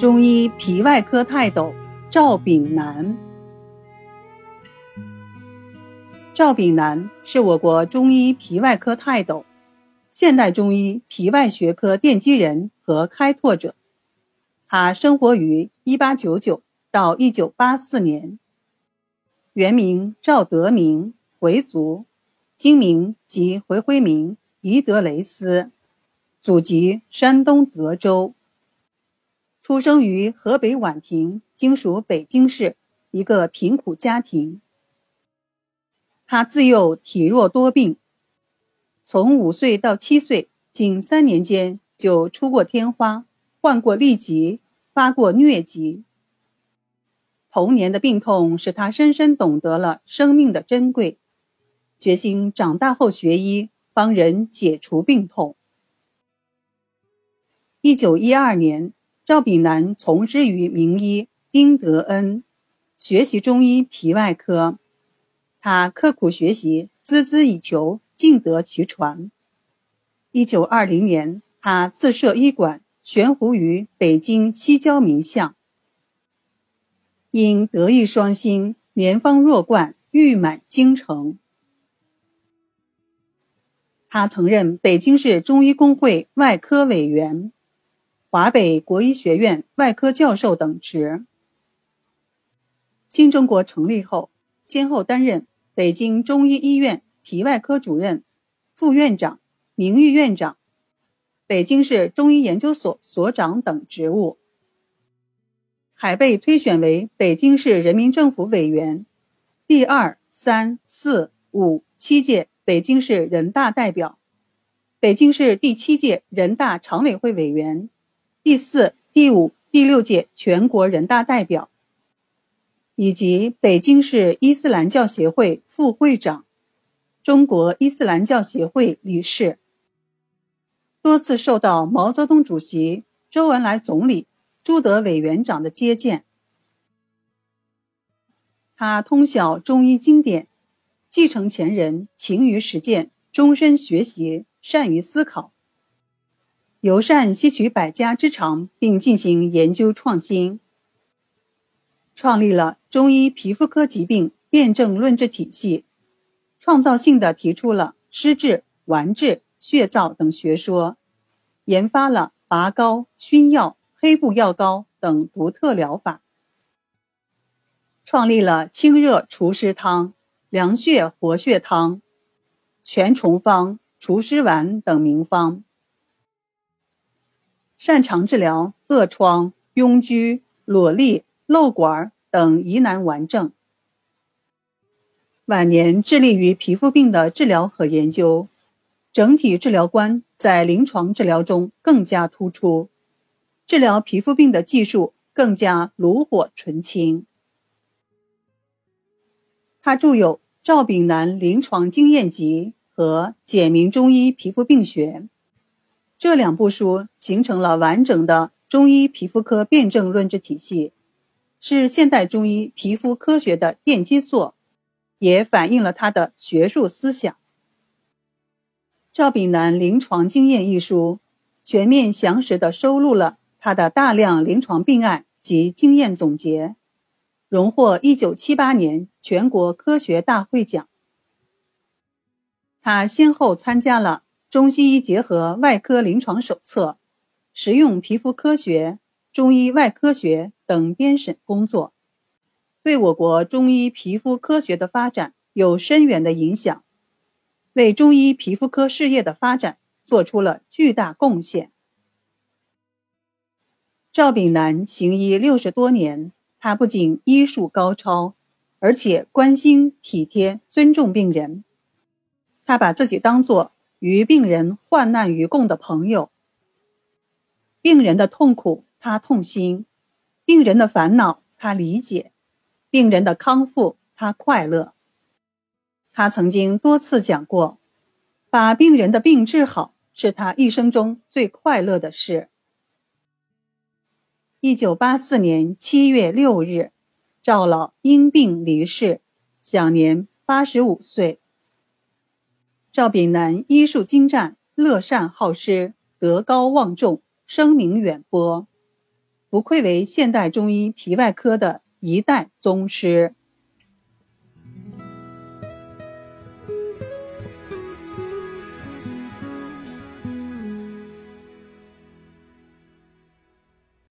中医皮外科泰斗赵炳南。赵炳南是我国中医皮外科泰斗，现代中医皮外学科奠基人和开拓者。他生活于1899到1984年，原名赵德明，回族，今名即回回名宜德雷斯，祖籍山东德州。出生于河北宛平，今属北京市一个贫苦家庭。他自幼体弱多病，从五岁到七岁，仅三年间就出过天花，患过痢疾，发过疟疾。童年的病痛使他深深懂得了生命的珍贵，决心长大后学医，帮人解除病痛。一九一二年。赵炳南从师于名医丁德恩，学习中医皮外科。他刻苦学习，孜孜以求，尽得其传。一九二零年，他自设医馆，悬壶于北京西郊民巷。因德艺双馨，年方弱冠，誉满京城。他曾任北京市中医工会外科委员。华北国医学院外科教授等职。新中国成立后，先后担任北京中医医院皮外科主任、副院长、名誉院长，北京市中医研究所所长等职务，还被推选为北京市人民政府委员、第二、三、四、五、七届北京市人大代表、北京市第七届人大常委会委员。第四、第五、第六届全国人大代表，以及北京市伊斯兰教协会副会长、中国伊斯兰教协会理事，多次受到毛泽东主席、周恩来总理、朱德委员长的接见。他通晓中医经典，继承前人，勤于实践，终身学习，善于思考。尤善吸取百家之长，并进行研究创新，创立了中医皮肤科疾病辨证论治体系，创造性的提出了湿治、丸治、血燥等学说，研发了拔膏、熏药、黑布药膏等独特疗法，创立了清热除湿汤、凉血活血汤、全虫方、除湿丸等名方。擅长治疗恶疮、痈疽、瘰疬、瘘管等疑难顽症。晚年致力于皮肤病的治疗和研究，整体治疗观在临床治疗中更加突出，治疗皮肤病的技术更加炉火纯青。他著有《赵炳南临床经验集》和《简明中医皮肤病学》。这两部书形成了完整的中医皮肤科辨证论治体系，是现代中医皮肤科学的奠基作，也反映了他的学术思想。《赵炳南临床经验》一书，全面详实地收录了他的大量临床病案及经验总结，荣获1978年全国科学大会奖。他先后参加了。中西医结合外科临床手册、实用皮肤科学、中医外科学等编审工作，对我国中医皮肤科学的发展有深远的影响，为中医皮肤科事业的发展做出了巨大贡献。赵炳南行医六十多年，他不仅医术高超，而且关心、体贴、尊重病人，他把自己当作。与病人患难与共的朋友，病人的痛苦他痛心，病人的烦恼他理解，病人的康复他快乐。他曾经多次讲过，把病人的病治好是他一生中最快乐的事。一九八四年七月六日，赵老因病离世，享年八十五岁。赵炳南医术精湛，乐善好施，德高望重，声名远播。不愧为现代中医皮外科的一代宗师。